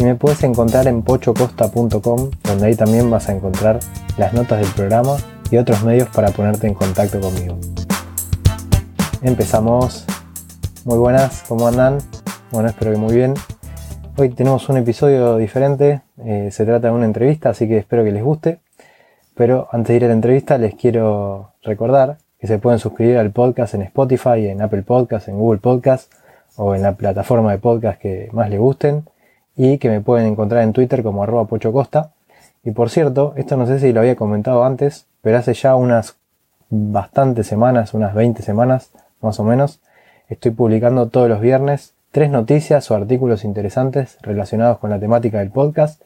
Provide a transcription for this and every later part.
y me puedes encontrar en pochocosta.com, donde ahí también vas a encontrar las notas del programa y otros medios para ponerte en contacto conmigo. Empezamos. Muy buenas, ¿cómo andan? Bueno, espero que muy bien. Hoy tenemos un episodio diferente, eh, se trata de una entrevista, así que espero que les guste. Pero antes de ir a la entrevista les quiero recordar que se pueden suscribir al podcast en Spotify, en Apple Podcast, en Google Podcast o en la plataforma de podcast que más les gusten y que me pueden encontrar en Twitter como arroba pochocosta. Y por cierto, esto no sé si lo había comentado antes, pero hace ya unas bastantes semanas, unas 20 semanas más o menos, estoy publicando todos los viernes tres noticias o artículos interesantes relacionados con la temática del podcast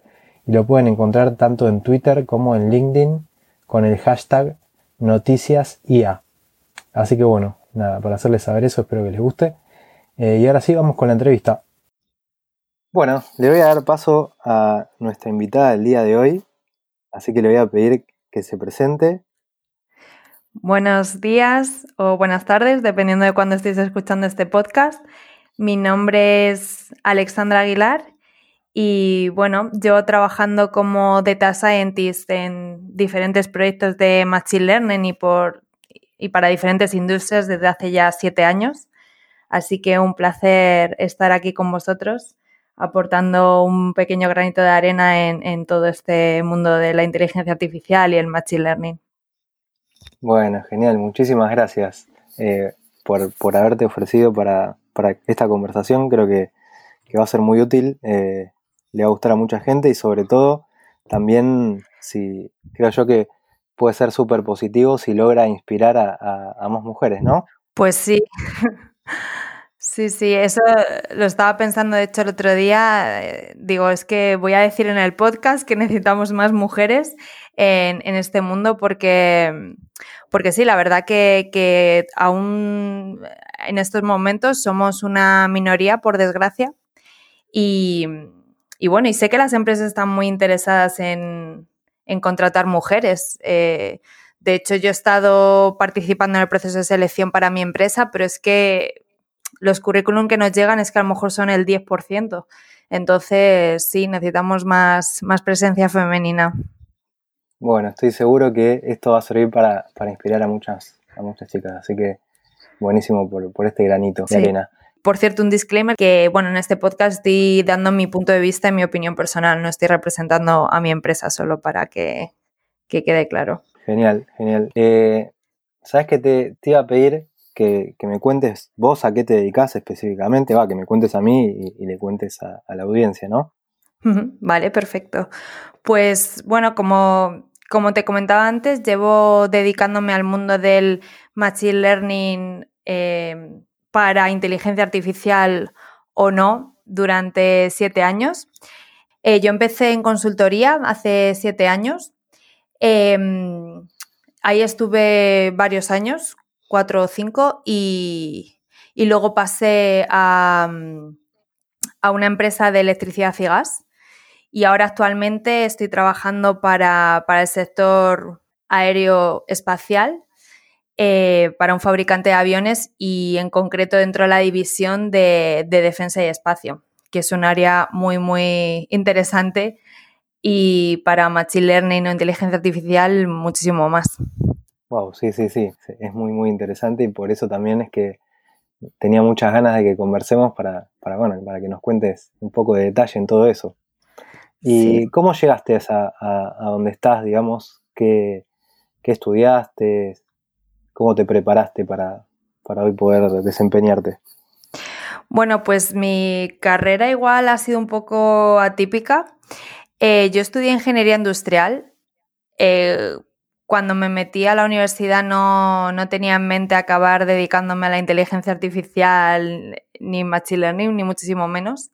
y lo pueden encontrar tanto en Twitter como en LinkedIn con el hashtag noticiasIA. Así que bueno, nada, para hacerles saber eso, espero que les guste. Eh, y ahora sí, vamos con la entrevista. Bueno, le voy a dar paso a nuestra invitada del día de hoy, así que le voy a pedir que se presente. Buenos días o buenas tardes, dependiendo de cuándo estéis escuchando este podcast. Mi nombre es Alexandra Aguilar y bueno, llevo trabajando como data scientist en diferentes proyectos de Machine Learning y, por, y para diferentes industrias desde hace ya siete años. Así que un placer estar aquí con vosotros aportando un pequeño granito de arena en, todo este mundo de la inteligencia artificial y el Machine Learning. Bueno, genial, muchísimas gracias eh, por, por haberte ofrecido para, para esta conversación. Creo que, va a ser muy útil, eh, le va a gustar a mucha gente y sobre todo también si creo yo que puede ser súper positivo si logra inspirar a, más mujeres, ¿no? Pues sí. Sí, sí, eso lo estaba pensando de hecho el otro día. Eh, digo, es que voy a decir en el podcast que necesitamos más mujeres en, este mundo porque, porque sí, la verdad que, aún en estos momentos somos una minoría, por desgracia. Y, bueno, y sé que las empresas están muy interesadas en, en contratar mujeres. Eh, de hecho, yo he estado participando en el proceso de selección para mi empresa, pero es que los currículum que nos llegan es que a lo mejor son el 10%. Entonces, sí, necesitamos más, más presencia femenina. Bueno, estoy seguro que esto va a servir para, inspirar a muchas, a muchas chicas. Así que buenísimo por, este granito de arena. Por cierto, un disclaimer que, bueno, en este podcast estoy dando mi punto de vista y mi opinión personal, no estoy representando a mi empresa solo para que, quede claro. Genial, genial. Eh, ¿Sabes qué te, te, iba a pedir? Que, me cuentes vos a qué te dedicas específicamente, va, que me cuentes a mí y, le cuentes a, la audiencia, ¿no? Vale, perfecto. Pues bueno, como, como te comentaba antes, llevo dedicándome al mundo del Machine Learning eh, para inteligencia artificial o no durante siete años. Eh, yo empecé en consultoría hace siete años. Em, ahí estuve varios años, cuatro o cinco, y, luego pasé a, a, una empresa de electricidad y gas. Y ahora actualmente estoy trabajando para, para el sector aéreo espacial eh, para un fabricante de aviones y en concreto dentro de la división de, defensa y espacio, que es un área muy, muy interesante y para Machine Learning o inteligencia artificial muchísimo más. Wow, sí, sí, sí, es muy, muy interesante y por eso también es que tenía muchas ganas de que conversemos para, para, bueno, para que nos cuentes un poco de detalle en todo eso. ¿Y cómo llegaste a, a, donde estás, digamos? ¿Qué, ¿Qué, estudiaste? ¿Cómo te preparaste para, hoy poder desempeñarte? Bueno, pues mi carrera igual ha sido un poco atípica. Eh, yo estudié ingeniería industrial. Eh, cuando me metí a la universidad no, tenía en mente acabar dedicándome a la inteligencia artificial ni machine learning, ni muchísimo menos.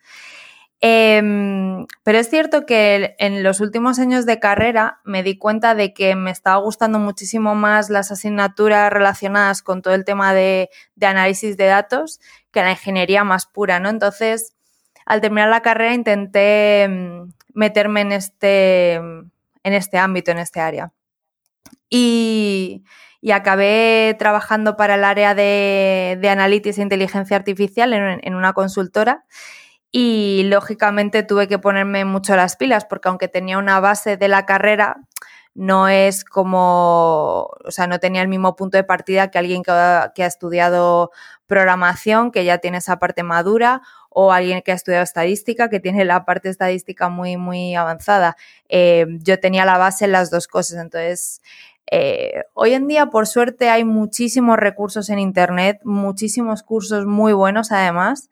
Em, Pero es cierto que en los últimos años de carrera me di cuenta de que me estaba gustando muchísimo más las asignaturas relacionadas con todo el tema de, análisis de datos que la ingeniería más pura, ¿no? Entonces, al terminar la carrera intenté mm, meterme en este, en este ámbito, en este área. Y, acabé trabajando para el área de, de Analytics e Inteligencia Artificial en una consultora y lógicamente tuve que ponerme mucho las pilas porque aunque tenía una base de la carrera, no es como, o sea, no tenía el mismo punto de partida que alguien que ha, estudiado programación, que ya tiene esa parte madura, o alguien que ha estudiado estadística, que tiene la parte estadística muy, muy avanzada. Eh, yo tenía la base en las dos cosas, entonces... Eh, hoy en día, por suerte, hay muchísimos recursos en Internet, muchísimos cursos muy buenos además.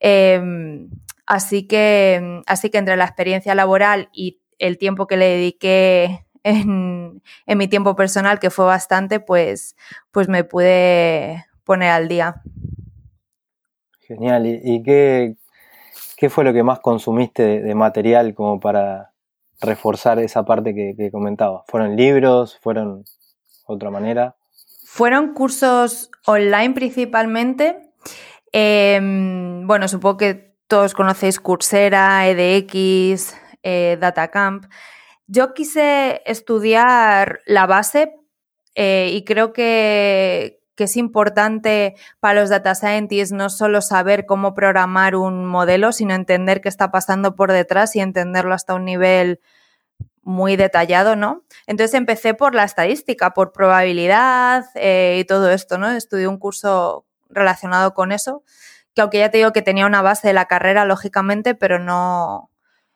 Em, así, que, así que entre la experiencia laboral y el tiempo que le dediqué en, mi tiempo personal, que fue bastante, pues, pues me pude poner al día. Genial. ¿Y, qué, fue lo que más consumiste de, material como para reforzar esa parte que, que comentaba? ¿Fueron libros? ¿Fueron otra manera? Fueron cursos online principalmente Em, bueno, supongo que todos conocéis Coursera, EDX, eh, Datacamp. Yo quise estudiar la base eh, y creo que, es importante para los data scientists no solo saber cómo programar un modelo, sino entender qué está pasando por detrás y entenderlo hasta un nivel muy detallado, ¿no? Entonces empecé por la estadística, por probabilidad eh, y todo esto, ¿no? Estudié un curso relacionado con eso, que aunque ya te digo que tenía una base de la carrera, lógicamente, pero no,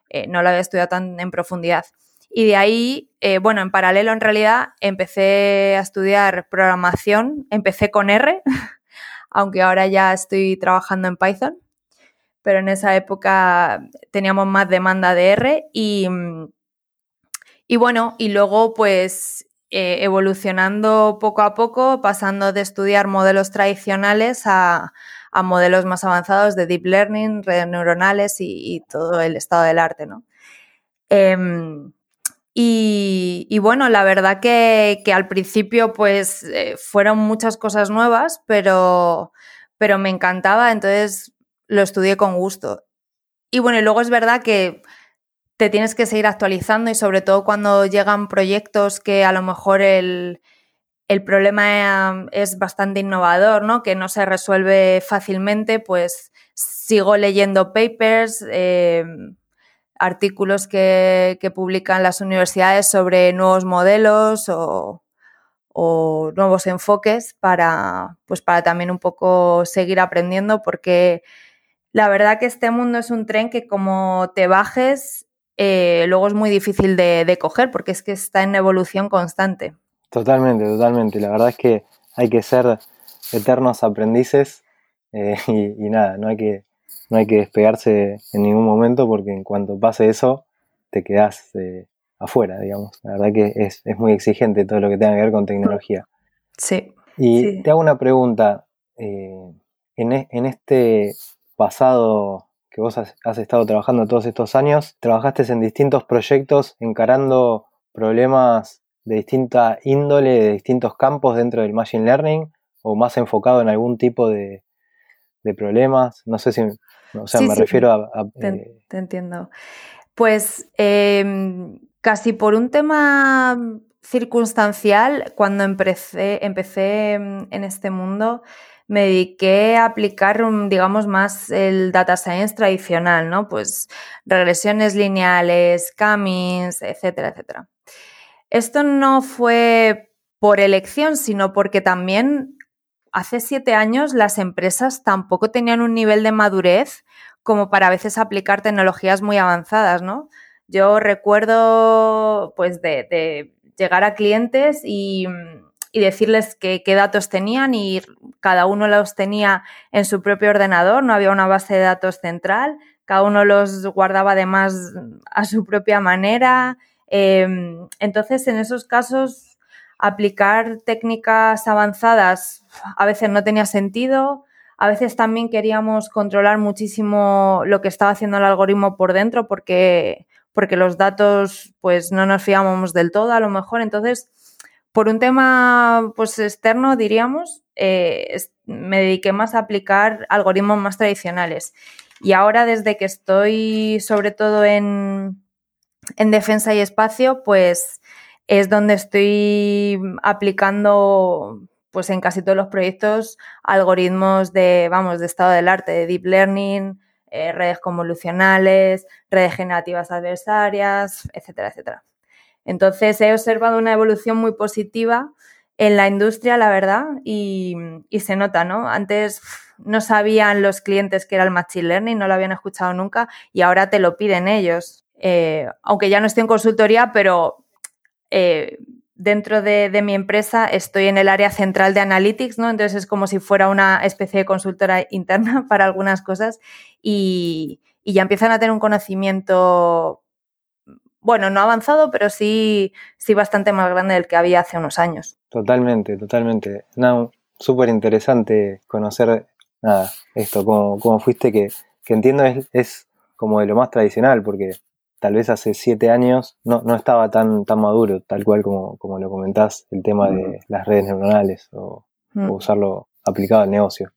eh, no la había estudiado tan en profundidad. Y de ahí, eh, bueno, en paralelo en realidad empecé a estudiar programación, empecé con R, aunque ahora ya estoy trabajando en Python, pero en esa época teníamos más demanda de R y, y bueno, y luego pues eh, evolucionando poco a poco, pasando de estudiar modelos tradicionales a, modelos más avanzados de deep learning, redes neuronales y, todo el estado del arte, ¿no? Em, y, bueno, la verdad que, al principio pues eh, fueron muchas cosas nuevas, pero, pero me encantaba, entonces lo estudié con gusto. Y bueno, luego es verdad que te tienes que seguir actualizando y sobre todo cuando llegan proyectos que a lo mejor el, problema es bastante innovador, ¿no? que no se resuelve fácilmente, pues sigo leyendo papers, eh, artículos que, publican las universidades sobre nuevos modelos o, nuevos enfoques para, pues para también un poco seguir aprendiendo porque la verdad que este mundo es un tren que como te bajes eh, luego es muy difícil de, coger porque es que está en evolución constante. Totalmente, totalmente. La verdad es que hay que ser eternos aprendices eh, y, nada, no hay, que, no hay que despegarse en ningún momento porque en cuanto pase eso te quedas eh, afuera, digamos. La verdad que es, muy exigente todo lo que tenga que ver con tecnología. Sí. Y te hago una pregunta. en, en este pasado que vos has, estado trabajando todos estos años, trabajaste en distintos proyectos encarando problemas de distinta índole, de distintos campos dentro del Machine Learning, o más enfocado en algún tipo de, problemas. No sé si, o sea, me refiero a... Eh, te, entiendo. Pues em, casi por un tema circunstancial, cuando empecé, empecé en este mundo, me dediqué a aplicar, digamos, más el data science tradicional, ¿no? Pues regresiones lineales, camins, etcétera, etcétera. Esto no fue por elección, sino porque también hace siete años las empresas tampoco tenían un nivel de madurez como para a veces aplicar tecnologías muy avanzadas, ¿no? Yo recuerdo, pues, de llegar a clientes y decirles qué, datos tenían y cada uno los tenía en su propio ordenador, no había una base de datos central, cada uno los guardaba además a su propia manera. Em, entonces, en esos casos, aplicar técnicas avanzadas a veces no tenía sentido, A veces también queríamos controlar muchísimo lo que estaba haciendo el algoritmo por dentro porque, porque los datos pues no nos fiábamos del todo a lo mejor. Entonces, por un tema pues externo, diríamos, eh, me dediqué más a aplicar algoritmos más tradicionales. Y ahora desde que estoy sobre todo en, en defensa y espacio, pues es donde estoy aplicando pues en casi todos los proyectos algoritmos de, vamos, de estado del arte, de deep learning, eh, redes convolucionales, redes generativas adversarias, etcétera, etcétera. Entonces he observado una evolución muy positiva en la industria, la verdad, y, se nota, ¿no? Antes no sabían los clientes que era el Machine Learning, no lo habían escuchado nunca y ahora te lo piden ellos. Eh, aunque ya no estoy en consultoría, pero eh, dentro de, mi empresa estoy en el área central de Analytics, ¿no? Entonces es como si fuera una especie de consultora interna para algunas cosas y, ya empiezan a tener un conocimiento, bueno, no avanzado, pero sí, sí bastante más grande del que había hace unos años. Totalmente, totalmente. No, súper interesante conocer nada, esto, cómo, fuiste, que, entiendo es, es como de lo más tradicional, porque tal vez hace siete años no, no estaba tan, tan maduro, tal cual como, como lo comentás, el tema de las redes neuronales o, mm. usarlo aplicado al negocio.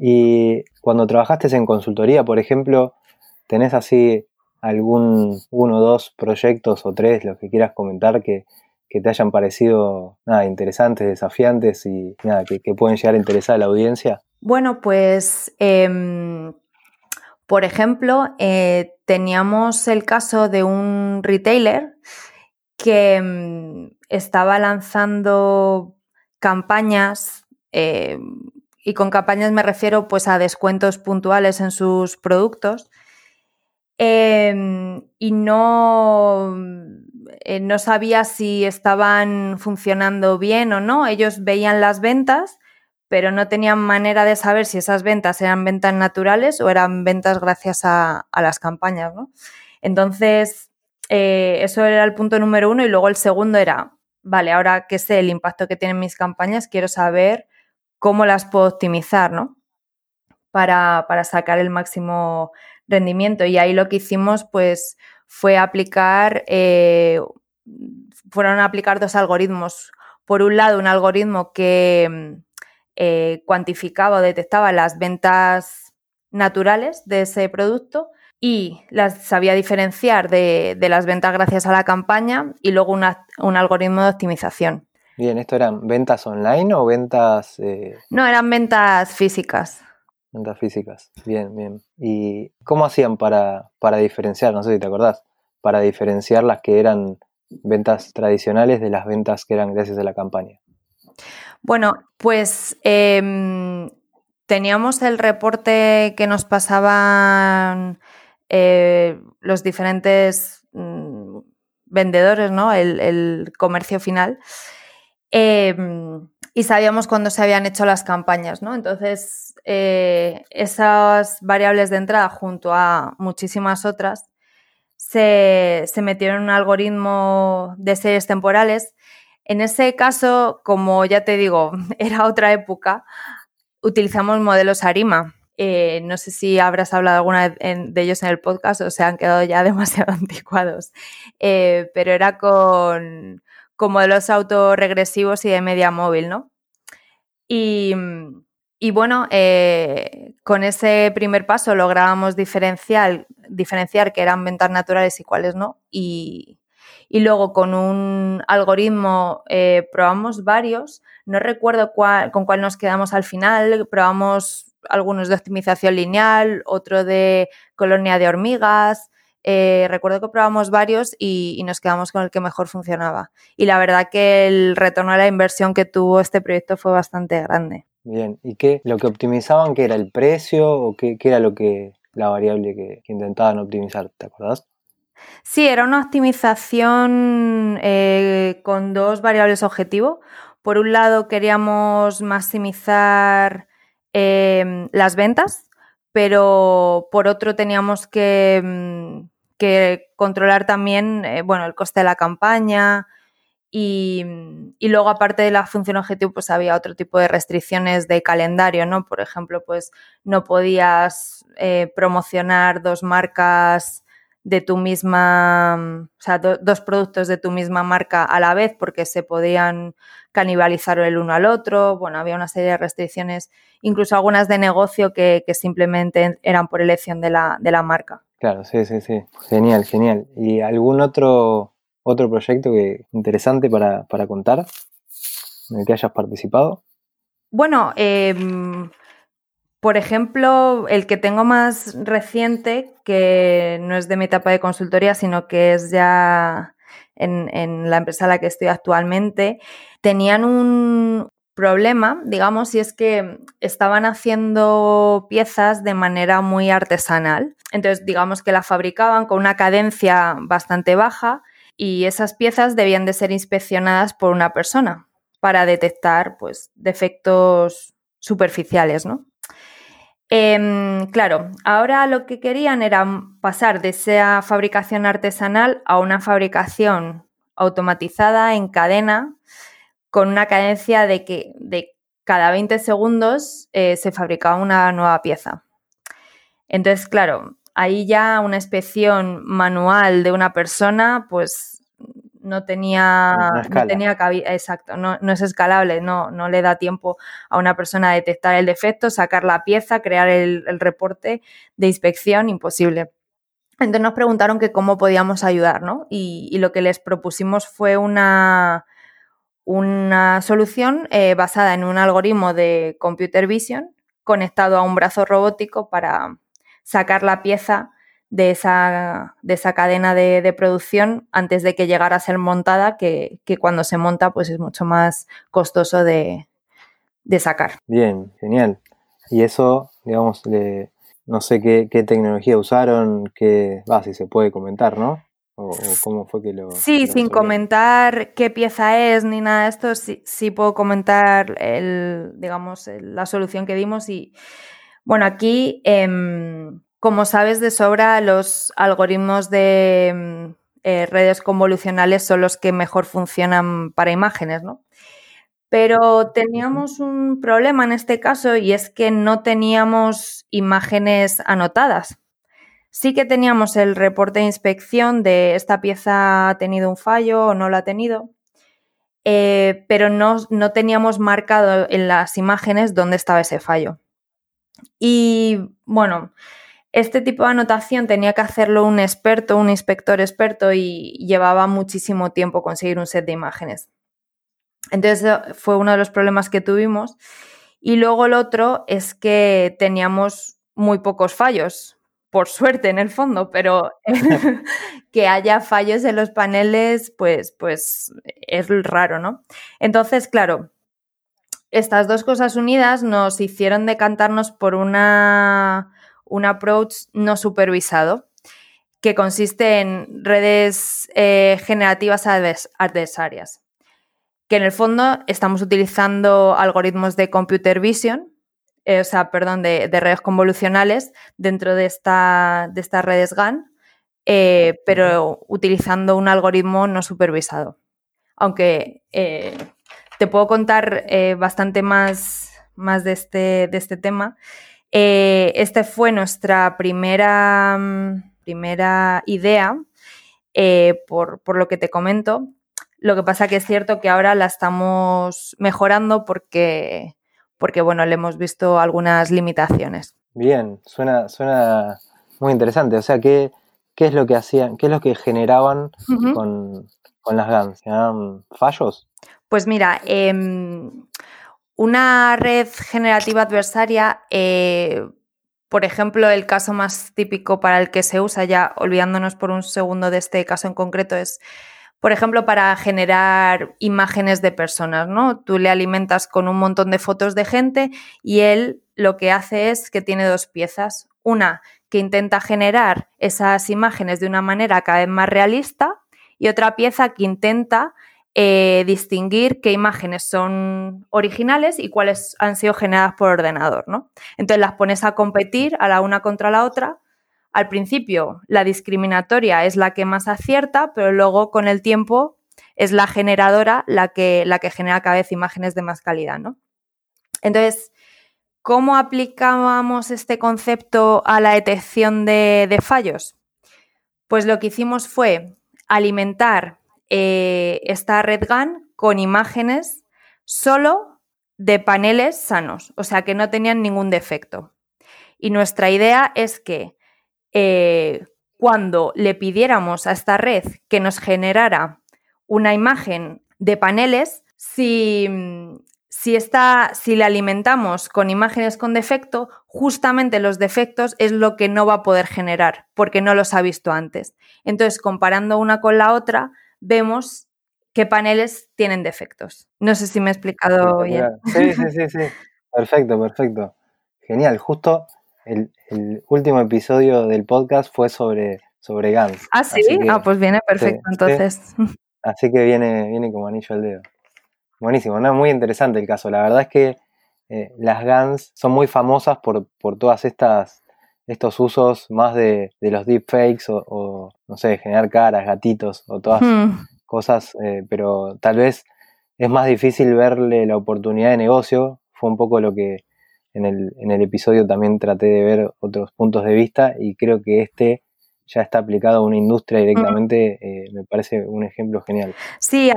Y cuando trabajaste en consultoría, por ejemplo, ¿tenés así algún uno, dos proyectos o tres, los que quieras comentar, que, te hayan parecido nada, interesantes, desafiantes y nada, que, pueden llegar a interesar a la audiencia? Bueno, pues em, por ejemplo, eh, teníamos el caso de un retailer que mm, estaba lanzando campañas eh, y con campañas me refiero pues a descuentos puntuales en sus productos em, y no, eh, no sabía si estaban funcionando bien o no. Ellos veían las ventas pero no tenían manera de saber si esas ventas eran ventas naturales o eran ventas gracias a, las campañas. ¿no? Entonces, eh, eso era el punto número uno y luego el segundo era, vale, ahora que sé el impacto que tienen mis campañas, quiero saber cómo las puedo optimizar, ¿no? Para, sacar el máximo rendimiento. Y ahí lo que hicimos, pues, fue aplicar, eh, fueron a aplicar dos algoritmos. Por un lado, un algoritmo que eh, cuantificaba o detectaba las ventas naturales de ese producto y las sabía diferenciar de, las ventas gracias a la campaña y luego un algoritmo de optimización. Bien, ¿esto eran ventas online o ventas...? Eh? No, eran ventas físicas. Ventas físicas, bien, bien. ¿Y cómo hacían para, para diferenciar, no sé si te acordás, para diferenciar las que eran ventas tradicionales de las ventas que eran gracias a la campaña? Bueno, pues em, teníamos el reporte que nos pasaban eh, los diferentes mm, vendedores, ¿no? El, comercio final. Em, y sabíamos cuándo se habían hecho las campañas, ¿no? Entonces, eh, esas variables de entrada junto a muchísimas otras se, se metieron en un algoritmo de series temporales en ese caso, como ya te digo, era otra época, utilizamos modelos ARIMA. Eh, no sé si habrás hablado alguna de ellos en el podcast o se han quedado ya demasiado anticuados, eh, pero era con, modelos autorregresivos y de media móvil, ¿no? Y, bueno, eh, con ese primer paso lográbamos diferenciar, diferenciar que eran ventas naturales y cuáles no, y, y luego con un algoritmo eh, probamos varios. No recuerdo con cuál nos quedamos al final. Probamos algunos de optimización lineal, otro de colonia de hormigas. Eh, recuerdo que probamos varios y, nos quedamos con el que mejor funcionaba. Y la verdad que el retorno a la inversión que tuvo este proyecto fue bastante grande. Bien, ¿y qué? ¿Lo que optimizaban qué era el precio o qué, era lo que la variable que, que intentaban optimizar? ¿Te acordás? Sí, era una optimización eh, con dos variables objetivo. Por un lado, queríamos maximizar em, las ventas, pero por otro teníamos que, mm, controlar también eh, bueno, el coste de la campaña Y, luego, aparte de la función objetivo, pues había otro tipo de restricciones de calendario, ¿no? Por ejemplo, pues no podías eh, promocionar dos marcas de tu misma, o sea, dos productos de tu misma marca a la vez porque se podían canibalizar el uno al otro. Bueno, había una serie de restricciones, incluso algunas de negocio que, simplemente eran por elección de la, de la marca. Claro, sí, sí, sí. Genial, genial. ¿Y algún otro, otro proyecto que, interesante para, para contar en el que hayas participado? Bueno, eh, por ejemplo, el que tengo más reciente, que no es de mi etapa de consultoría, sino que es ya en, la empresa en la que estoy actualmente, tenían un problema, digamos, y es que estaban haciendo piezas de manera muy artesanal. Entonces, digamos que la fabricaban con una cadencia bastante baja y esas piezas debían de ser inspeccionadas por una persona para detectar pues, defectos superficiales, ¿no? Em, claro, ahora lo que querían era pasar de esa fabricación artesanal a una fabricación automatizada en cadena con una cadencia de que de cada 20 segundos eh, se fabricaba una nueva pieza. Entonces, claro, ahí ya una inspección manual de una persona, pues no tenía, no tenía exacto, no, es escalable, no, no le da tiempo a una persona a detectar el defecto, sacar la pieza, crear el, reporte de inspección, imposible. Entonces nos preguntaron que cómo podíamos ayudar, ¿no? Y, lo que les propusimos fue una, una solución eh, basada en un algoritmo de computer vision conectado a un brazo robótico para sacar la pieza de esa, de esa cadena de, producción antes de que llegara a ser montada, que, cuando se monta pues es mucho más costoso de, sacar. Bien, genial. Y eso, digamos, no sé qué, tecnología usaron, qué, va, si se puede comentar, ¿no? O, cómo fue que lo... Sí, sin comentar qué pieza es ni nada de esto, sí, sí puedo comentar el, digamos, la solución que dimos y, bueno, aquí... Em, como sabes de sobra, los algoritmos de mm, eh, redes convolucionales son los que mejor funcionan para imágenes, ¿no? Pero teníamos un problema en este caso y es que no teníamos imágenes anotadas. Sí que teníamos el reporte de inspección de esta pieza ha tenido un fallo o no lo ha tenido, eh, pero no, no teníamos marcado en las imágenes dónde estaba ese fallo. Y bueno, este tipo de anotación tenía que hacerlo un experto, un inspector experto y llevaba muchísimo tiempo conseguir un set de imágenes. Entonces fue uno de los problemas que tuvimos. Y luego el otro es que teníamos muy pocos fallos, por suerte en el fondo, pero que haya fallos en los paneles, pues, pues es raro, ¿no? Entonces, claro, estas dos cosas unidas nos hicieron decantarnos por una un approach no supervisado que consiste en redes eh, generativas adversarias, que en el fondo estamos utilizando algoritmos de computer vision, eh, o sea, perdón, de, redes convolucionales dentro de, esta, de estas redes GAN, eh, pero utilizando un algoritmo no supervisado. Aunque te puedo contar bastante más, más de, este, de este tema. Eh, esta fue nuestra primera, mm, primera idea, eh, por, lo que te comento. Lo que pasa que es cierto que ahora la estamos mejorando porque, porque bueno, le hemos visto algunas limitaciones. Bien, suena, suena muy interesante. O sea, ¿qué, qué es lo que hacían, qué es lo que generaban con, las GANs? ¿Generaban fallos? Pues mira, em, una red generativa adversaria, eh, por ejemplo, el caso más típico para el que se usa, ya olvidándonos por un segundo de este caso en concreto, es, por ejemplo, para generar imágenes de personas, ¿no? Tú le alimentas con un montón de fotos de gente y él lo que hace es que tiene dos piezas. Una que intenta generar esas imágenes de una manera cada vez más realista y otra pieza que intenta eh, distinguir qué imágenes son originales y cuáles han sido generadas por ordenador, ¿no? Entonces las pones a competir a la una contra la otra. Al principio la discriminatoria es la que más acierta, pero luego con el tiempo es la generadora la que, la que genera cada vez imágenes de más calidad, ¿no? Entonces, ¿cómo aplicábamos este concepto a la detección de, fallos? Pues lo que hicimos fue alimentar eh, esta red GAN con imágenes solo de paneles sanos, o sea que no tenían ningún defecto. Y nuestra idea es que eh, cuando le pidiéramos a esta red que nos generara una imagen de paneles, si, si, está, si le alimentamos con imágenes con defecto, justamente los defectos es lo que no va a poder generar, porque no los ha visto antes. Entonces, comparando una con la otra, vemos qué paneles tienen defectos. No sé si me he explicado bien. Sí, sí, sí, sí. Perfecto, perfecto. Genial. Justo el, último episodio del podcast fue sobre, sobre GANs. Ah, sí. ah, pues viene perfecto entonces. Así que viene, viene como anillo al dedo. Buenísimo, ¿no? Muy interesante el caso. La verdad es que eh, las GANs son muy famosas por, por todas estas estos usos más de, de los deepfakes o, o, no sé, generar caras, gatitos o todas hmm cosas, eh, pero tal vez es más difícil verle la oportunidad de negocio. Fue un poco lo que en el, en el episodio también traté de ver otros puntos de vista y creo que este ya está aplicado a una industria directamente, eh, me parece un ejemplo genial. Sí,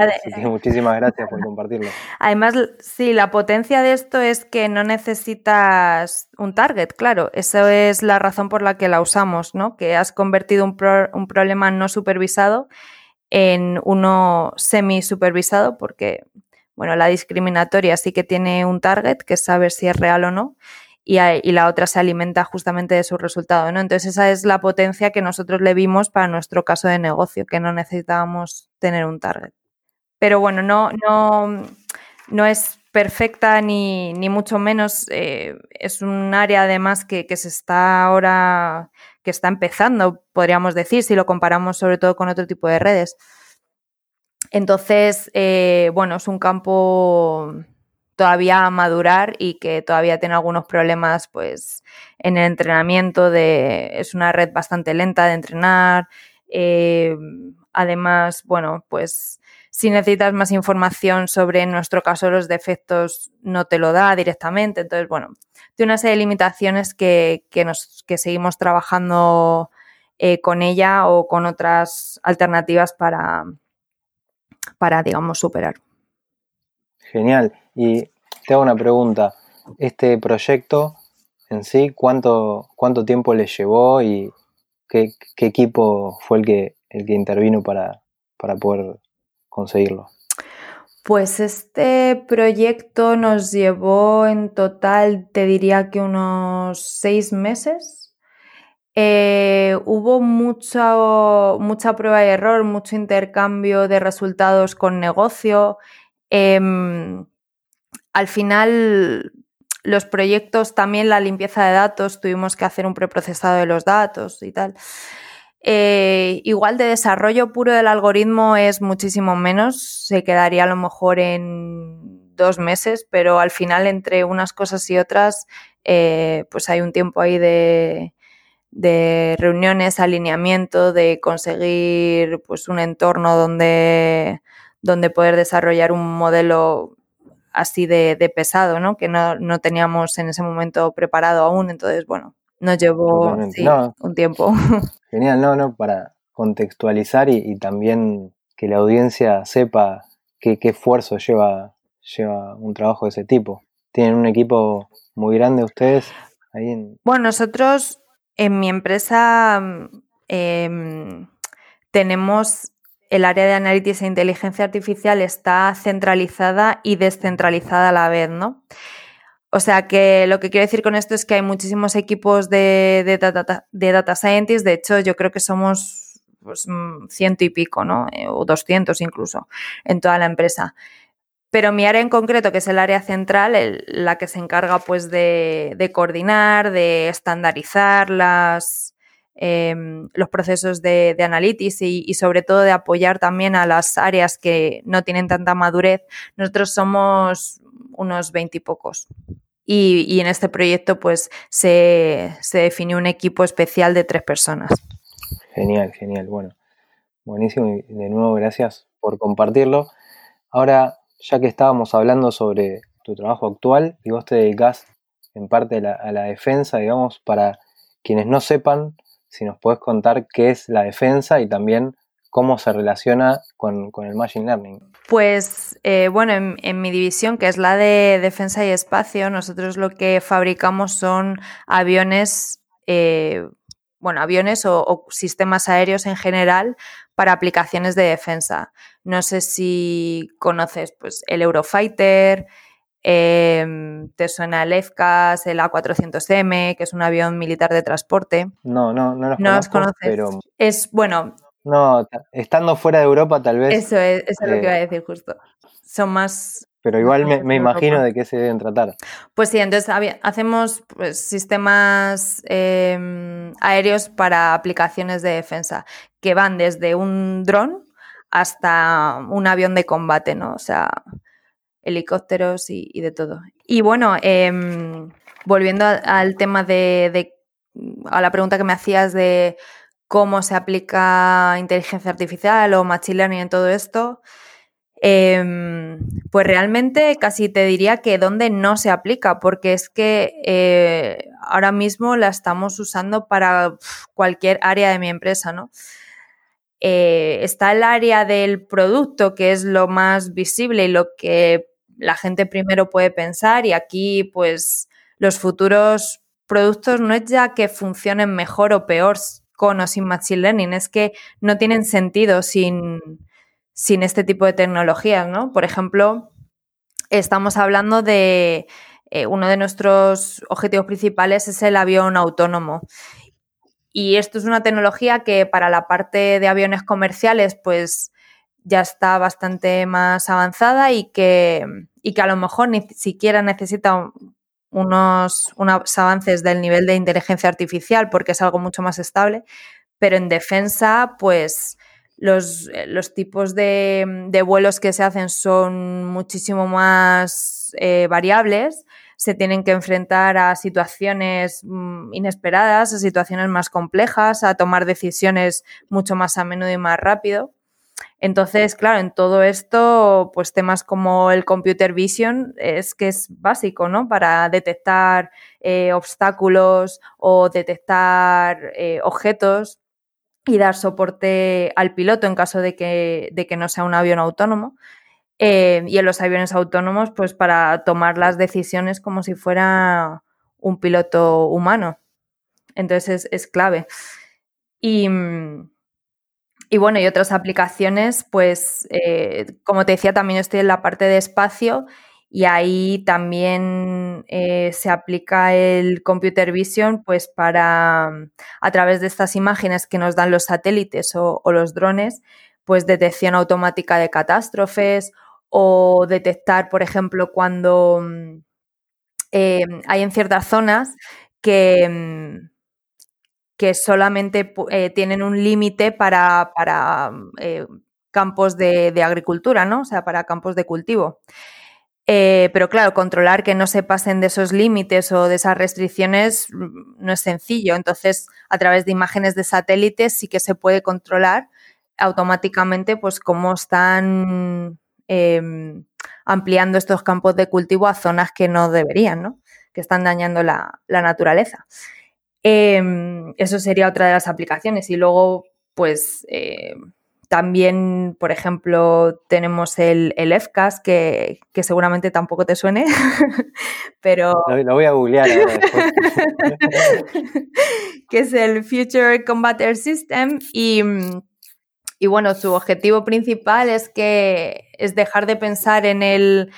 muchísimas gracias por compartirlo. Además, sí, la potencia de esto es que no necesitas un target, claro, esa es la razón por la que la usamos, ¿no? Que has convertido un, un problema no supervisado en uno semi supervisado porque, bueno, la discriminatoria sí que tiene un target, que es saber si es real o no, y, la otra se alimenta justamente de su resultado, ¿no? Entonces esa es la potencia que nosotros le vimos para nuestro caso de negocio, que no necesitábamos tener un target. Pero bueno, no, no, no es perfecta ni, ni mucho menos. Eh, es un área además que, que se está ahora que está empezando, podríamos decir, si lo comparamos sobre todo con otro tipo de redes. Entonces, eh, bueno, es un campo todavía a madurar y que todavía tiene algunos problemas pues en el entrenamiento de es una red bastante lenta de entrenar eh, además bueno pues si necesitas más información sobre nuestro caso los defectos no te lo da directamente entonces bueno de una serie de limitaciones que, nos, que seguimos trabajando eh, con ella o con otras alternativas para, para, digamos, superar. Genial. Y te hago una pregunta. Este proyecto en sí, ¿cuánto, cuánto tiempo le llevó y qué, equipo fue el que, el que intervino para, para poder conseguirlo? Pues este proyecto nos llevó en total, te diría que unos seis meses. Eh, hubo mucho, mucha prueba y error, mucho intercambio de resultados con negocio. Em, al final, los proyectos, también la limpieza de datos, tuvimos que hacer un preprocesado de los datos y tal. Eh, igual de desarrollo puro del algoritmo es muchísimo menos, se quedaría a lo mejor en dos meses, pero al final entre unas cosas y otras, eh, pues hay un tiempo ahí de, reuniones, alineamiento, de conseguir pues un entorno donde, donde poder desarrollar un modelo así de, pesado, ¿no? Que no, no, teníamos en ese momento preparado aún. Entonces, bueno, nos llevó un tiempo. Genial, no, no, para contextualizar y, también que la audiencia sepa qué, esfuerzo lleva, lleva un trabajo de ese tipo. ¿Tienen un equipo muy grande ustedes? Ahí Bueno, nosotros en mi empresa em, tenemos el área de análisis e inteligencia artificial está centralizada y descentralizada a la vez, ¿no? O sea que lo que quiero decir con esto es que hay muchísimos equipos de, de, data, de scientists. De hecho, yo creo que somos pues, mm, ciento y pico, ¿no? Eh, o doscientos incluso en toda la empresa. Pero mi área en concreto, que es el área central, la que se encarga pues de, coordinar, de estandarizar las, em, los procesos de, de y, y, sobre todo de apoyar también a las áreas que no tienen tanta madurez, nosotros somos unos veintipocos. Y, en este proyecto pues se, definió un equipo especial de tres personas. Genial, genial. Bueno, buenísimo y de nuevo gracias por compartirlo. Ahora, ya que estábamos hablando sobre tu trabajo actual y vos te dedicás en parte a la, defensa, digamos, para quienes no sepan, si nos podés contar qué es la defensa y también cómo se relaciona con, el Machine Learning. Pues eh, bueno, en, mi división, que es la de defensa y espacio, nosotros lo que fabricamos son aviones, eh, bueno, aviones o, sistemas aéreos en general para aplicaciones de defensa. No sé si conoces pues, el Eurofighter, te suena el EFCAS, el A400M, que es un avión militar de transporte. No, no, no los, no los conoces. Pero... Es, bueno, no, estando fuera de Europa tal vez. Eso es, eso es lo que iba a eh, decir justo. Son más... Pero igual me, imagino de qué se deben tratar. Pues sí, entonces hacemos pues, sistemas em, aéreos para aplicaciones de defensa que van desde un dron hasta un avión de combate, ¿no? O sea, helicópteros y, de todo. Y bueno, em, volviendo al tema de, a la pregunta que me hacías de cómo se aplica inteligencia artificial o machine learning en todo esto, em, pues realmente casi te diría que donde no se aplica, porque es que eh, ahora mismo la estamos usando para cualquier área de mi empresa, ¿no? Eh, está el área del producto, que es lo más visible y lo que la gente primero puede pensar, y aquí, pues, los futuros productos no es ya que funcionen mejor o peor, con o sin Machine Learning, es que no tienen sentido sin, sin este tipo de tecnologías, ¿no? Por ejemplo, estamos hablando de eh, uno de nuestros objetivos principales es el avión autónomo. Y esto es una tecnología que para la parte de aviones comerciales, pues ya está bastante más avanzada y que, y que a lo mejor ni siquiera necesita unos, unos avances del nivel de inteligencia artificial porque es algo mucho más estable, pero en defensa, pues los, eh, los tipos de, vuelos que se hacen son muchísimo más eh, variables, se tienen que enfrentar a situaciones mm, inesperadas, a situaciones más complejas, a tomar decisiones mucho más a menudo y más rápido. Entonces, claro, en todo esto, pues temas como el computer vision es que es básico, ¿no? Para detectar eh, obstáculos o detectar eh, objetos y dar soporte al piloto en caso de que, de que no sea un avión autónomo. Eh, y en los aviones autónomos, pues para tomar las decisiones como si fuera un piloto humano. Entonces es, es clave. Y, mm, y bueno, y otras aplicaciones, pues eh, como te decía, también estoy en la parte de espacio y ahí también eh, se aplica el computer vision pues para, a través de estas imágenes que nos dan los satélites o, los drones, pues detección automática de catástrofes o detectar, por ejemplo, cuando mm, eh, hay en ciertas zonas que mm, que solamente eh, tienen un límite para, eh, campos de, agricultura, ¿no? O sea, para campos de cultivo. Eh, pero claro, controlar que no se pasen de esos límites o de esas restricciones mm, no es sencillo. Entonces, a través de imágenes de satélites sí que se puede controlar automáticamente pues cómo están em, ampliando estos campos de cultivo a zonas que no deberían, ¿no? Que están dañando la naturaleza. Em, eso sería otra de las aplicaciones. Y luego, pues eh, también, por ejemplo, tenemos el, el FCAS, que, seguramente tampoco te suene, pero... Lo, voy a googlear. que es el Future Combater System y, y, bueno, su objetivo principal es que es dejar de pensar en el,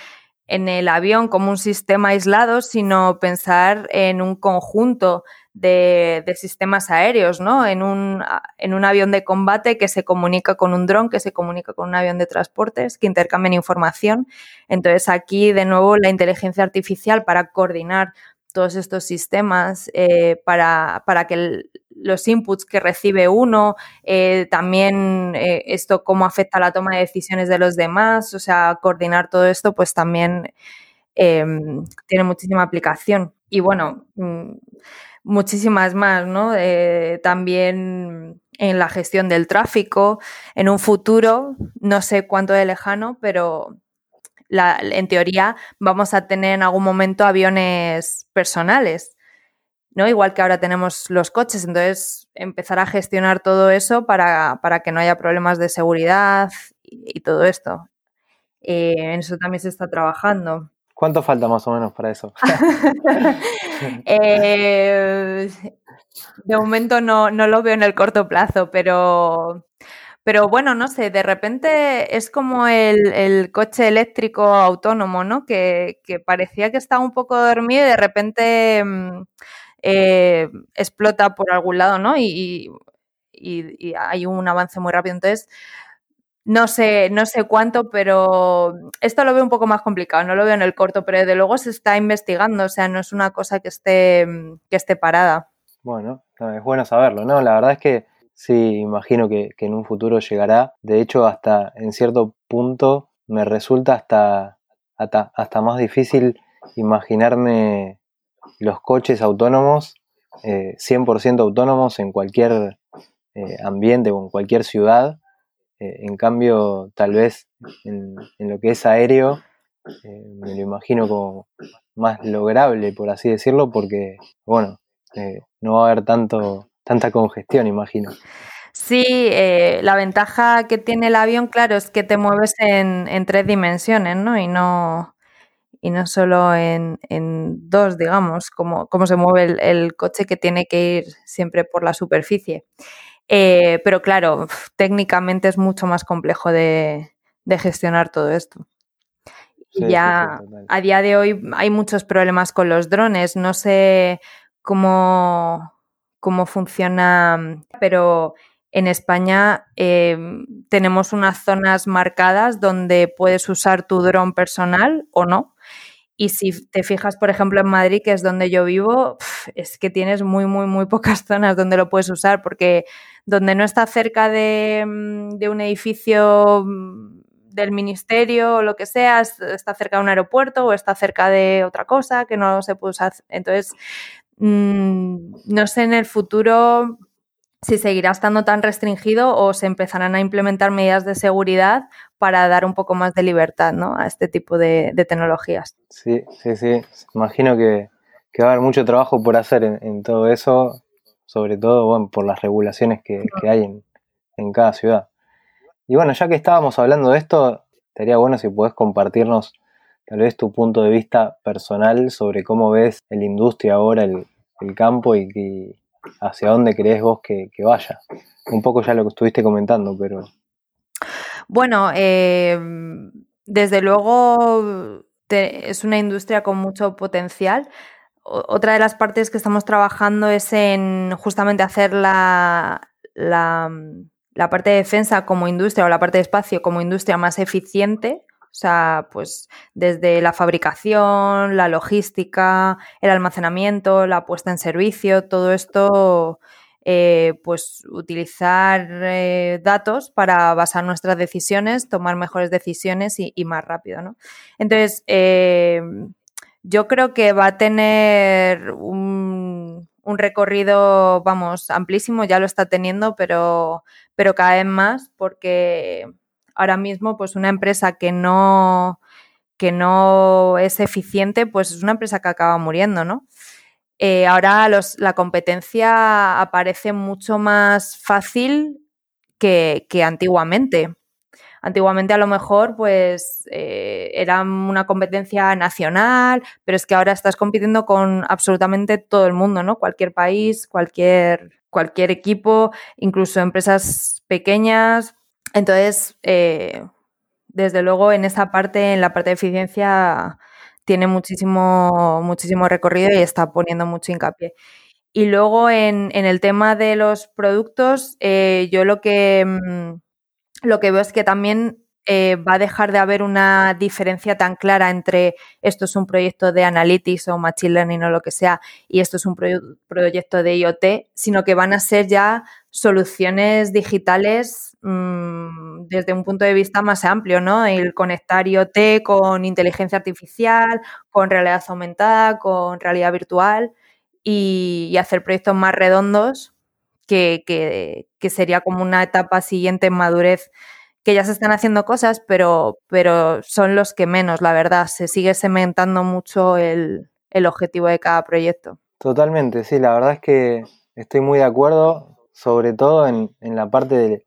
en el avión como un sistema aislado, sino pensar en un conjunto de, sistemas aéreos, ¿no? En un, en un, avión de combate que se comunica con un dron, que se comunica con un avión de transportes, que intercambian información. Entonces aquí, de nuevo, la inteligencia artificial para coordinar todos estos sistemas, eh, para, que los inputs que recibe uno, eh, también eh, esto cómo afecta la toma de decisiones de los demás, o sea, coordinar todo esto, pues también em, tiene muchísima aplicación. Y bueno, mm, muchísimas más, ¿no? Eh, también en la gestión del tráfico, en un futuro, no sé cuánto de lejano, pero en teoría vamos a tener en algún momento aviones personales, ¿no? Igual que ahora tenemos los coches, entonces empezar a gestionar todo eso para, que no haya problemas de seguridad y, todo esto. Eh, en eso también se está trabajando. ¿Cuánto falta más o menos para eso? Eh, de momento no, no, lo veo en el corto plazo, pero pero bueno, no sé, de repente es como el, coche eléctrico autónomo, ¿no? Que, parecía que estaba un poco dormido y de repente mm, eh, explota por algún lado, ¿no? Y, hay un avance muy rápido. Entonces, no sé, no sé cuánto, pero esto lo veo un poco más complicado, no lo veo en el corto, pero desde luego se está investigando, o sea, no es una cosa que esté, que esté parada. Bueno, es bueno saberlo, ¿no? La verdad es que Sí, imagino que, en un futuro llegará. De hecho, hasta en cierto punto me resulta hasta, hasta, más difícil imaginarme los coches autónomos, 100% eh, autónomos en cualquier eh, ambiente o en cualquier ciudad. Eh, en cambio, tal vez en, lo que es aéreo, me lo imagino como más lograble, por así decirlo, porque, bueno, no va a haber tanto tanta congestión, imagino. Sí, eh, la ventaja que tiene el avión, claro, es que te mueves en, tres dimensiones, ¿no? Y no, y no solo en, dos, digamos, como, se mueve el, coche que tiene que ir siempre por la superficie. Eh, pero claro, técnicamente es mucho más complejo de, gestionar todo esto. ya a día de hoy hay muchos problemas con los drones. No sé cómo cómo funciona, pero en España em, tenemos unas zonas marcadas donde puedes usar tu dron personal o no. Y si te fijas, por ejemplo, en Madrid, que es donde yo vivo, es que tienes muy, muy, muy pocas zonas donde lo puedes usar, porque donde no está cerca de, mm, un edificio mm, del ministerio o lo que sea, está cerca de un aeropuerto o está cerca de otra cosa que no se puede usar. Entonces, Mm, no sé en el futuro si seguirá estando tan restringido o se empezarán a implementar medidas de seguridad para dar un poco más de libertad a este tipo de, tecnologías. Sí, sí, sí. Imagino que, va a haber mucho trabajo por hacer en, todo eso, sobre todo por las regulaciones que, hay en, en, cada ciudad. Y bueno, ya que estábamos hablando de esto, estaría bueno si podés compartirnos tal vez tu punto de vista personal sobre cómo ves la industria ahora, el, campo y, hacia dónde crees vos que, vaya. Un poco ya lo que estuviste comentando, pero... Bueno, eh, desde luego es una industria con mucho potencial. otra de las partes que estamos trabajando es en justamente hacer la, la, la parte de defensa como industria o la parte de espacio como industria más eficiente o sea, pues desde la fabricación, la logística, el almacenamiento, la puesta en servicio, todo esto, eh, pues utilizar eh, datos para basar nuestras decisiones, tomar mejores decisiones y, más rápido, ¿no? Entonces, eh, yo creo que va a tener un, un, recorrido, vamos, amplísimo, ya lo está teniendo, pero, pero cada vez más porque ahora mismo pues una empresa que no, que no es eficiente, pues es una empresa que acaba muriendo, ¿no? Eh, ahora la competencia aparece mucho más fácil que, antiguamente. Antiguamente a lo mejor pues eh, era una competencia nacional, pero es que ahora estás compitiendo con absolutamente todo el mundo, ¿no? Cualquier país, cualquier, cualquier equipo, incluso empresas pequeñas, entonces, eh, desde luego, en esa parte, en la parte de eficiencia, tiene muchísimo, muchísimo recorrido y está poniendo mucho hincapié. Y luego en, el tema de los productos, eh, yo lo que, mm, lo que veo es que también eh, va a dejar de haber una diferencia tan clara entre esto es un proyecto de analytics o machine learning o lo que sea y esto es un proyecto de IoT, sino que van a ser ya soluciones digitales mm, desde un punto de vista más amplio, ¿no? El conectar IoT con inteligencia artificial, con realidad aumentada, con realidad virtual y, hacer proyectos más redondos que, que, sería como una etapa siguiente en madurez que ya se están haciendo cosas, pero, pero son los que menos, la verdad. Se sigue cementando mucho el, el objetivo de cada proyecto. Totalmente, sí, la verdad es que estoy muy de acuerdo, sobre todo en, en la parte de,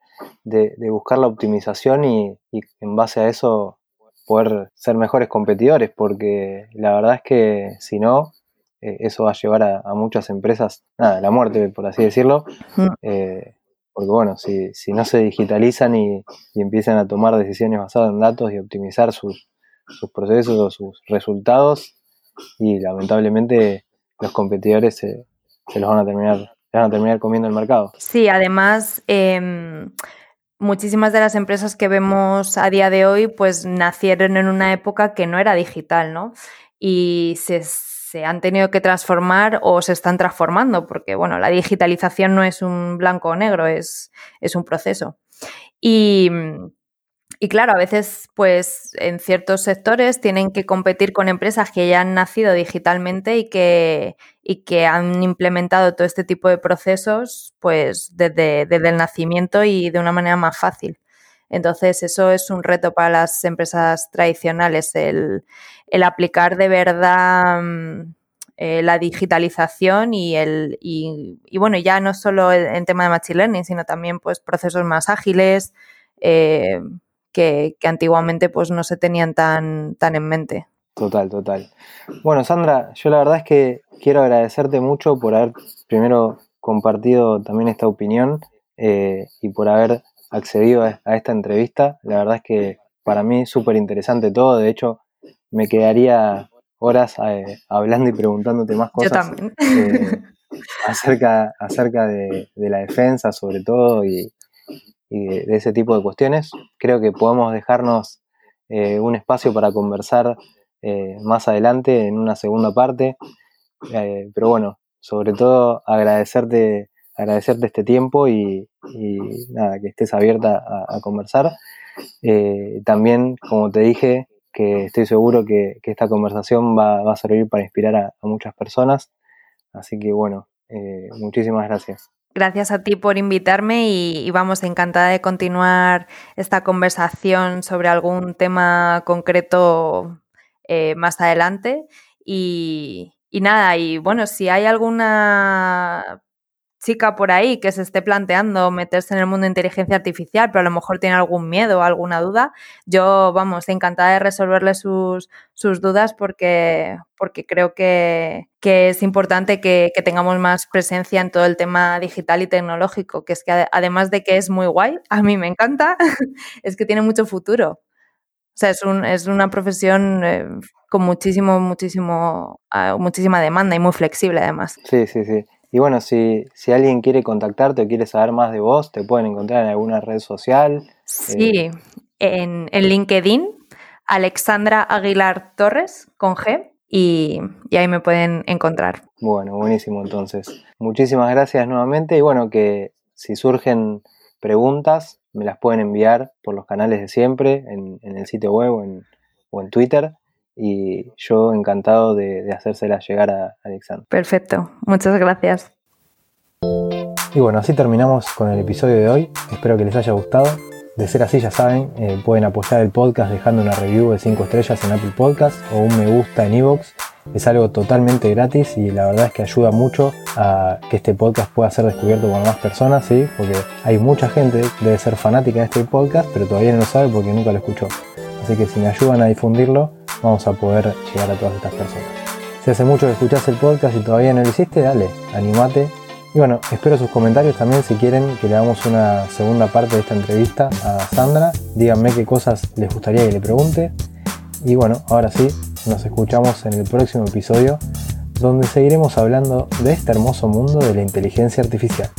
de, buscar la optimización y, y, en base a eso poder ser mejores competidores, porque la verdad es que si no, eh, eso va a llevar a, a, muchas empresas, nada, la muerte, por así decirlo, mm. eh, porque bueno, si, si, no se digitalizan y, y, empiezan a tomar decisiones basadas en datos y optimizar sus, sus procesos o sus resultados, y lamentablemente los competidores se, se los van a terminar van a terminar comiendo el mercado. Sí, además, eh, muchísimas de las empresas que vemos a día de hoy, pues nacieron en una época que no era digital, ¿no? Y se, se han tenido que transformar o se están transformando, porque, bueno, la digitalización no es un blanco o negro, es, es un proceso. Y y claro, a veces, pues en ciertos sectores tienen que competir con empresas que ya han nacido digitalmente y que, y que han implementado todo este tipo de procesos, pues desde, desde el nacimiento y de una manera más fácil. Entonces, eso es un reto para las empresas tradicionales, el, aplicar de verdad mm, eh, la digitalización y el y, y, bueno, ya no solo en tema de machine learning, sino también pues procesos más ágiles, eh, que, antiguamente pues no se tenían tan, tan en mente. Total, total. Bueno, Sandra, yo la verdad es que quiero agradecerte mucho por haber primero compartido también esta opinión eh, y por haber accedido a, esta entrevista. La verdad es que para mí es súper interesante todo. De hecho, me quedaría horas eh, hablando y preguntándote más cosas eh, acerca, acerca de, de, la defensa, sobre todo, y, y de, ese tipo de cuestiones. Creo que podemos dejarnos eh, un espacio para conversar eh, más adelante en una segunda parte. Pero bueno, sobre todo agradecerte, agradecerte este tiempo y, nada, que estés abierta a, conversar. Eh, también, como te dije, que estoy seguro que, esta conversación va, a servir para inspirar a, muchas personas. Así que bueno, eh, muchísimas gracias. Gracias a ti por invitarme y, vamos, encantada de continuar esta conversación sobre algún tema concreto eh, más adelante. Y, nada, y bueno, si hay alguna chica por ahí que se esté planteando meterse en el mundo de inteligencia artificial, pero a lo mejor tiene algún miedo o alguna duda, yo, vamos, encantada de resolverle sus, sus dudas porque, porque creo que, que es importante que, que, tengamos más presencia en todo el tema digital y tecnológico, que es que además de que es muy guay, a mí me encanta, es que tiene mucho futuro. O sea, es, un, es una profesión eh, con muchísimo, muchísimo, uh, muchísima demanda y muy flexible además. Sí, sí, sí. Y bueno, si, si alguien quiere contactarte o quiere saber más de vos, te pueden encontrar en alguna red social. Sí, eh. en, en, LinkedIn, Alexandra Aguilar Torres, con G, y, y, ahí me pueden encontrar. Bueno, buenísimo entonces. Muchísimas gracias nuevamente y bueno, que si surgen preguntas, me las pueden enviar por los canales de siempre, en, en el sitio web o en, o en Twitter y yo encantado de, de hacérsela llegar a Alexandra. Perfecto, muchas gracias. Y bueno, así terminamos con el episodio de hoy. Espero que les haya gustado. De ser así, ya saben, eh, pueden apoyar el podcast dejando una review de 5 estrellas en Apple Podcast o un me gusta en Evox. Es algo totalmente gratis y la verdad es que ayuda mucho a que este podcast pueda ser descubierto por más personas, ¿sí? Porque hay mucha gente que debe ser fanática de este podcast, pero todavía no lo sabe porque nunca lo escuchó. Así que si me ayudan a difundirlo, vamos a poder llegar a todas estas personas. Si hace mucho que escuchás el podcast y todavía no lo hiciste, dale, animate. Y bueno, espero sus comentarios también si quieren que le hagamos una segunda parte de esta entrevista a Sandra. Díganme qué cosas les gustaría que le pregunte. Y bueno, ahora sí, nos escuchamos en el próximo episodio donde seguiremos hablando de este hermoso mundo de la inteligencia artificial.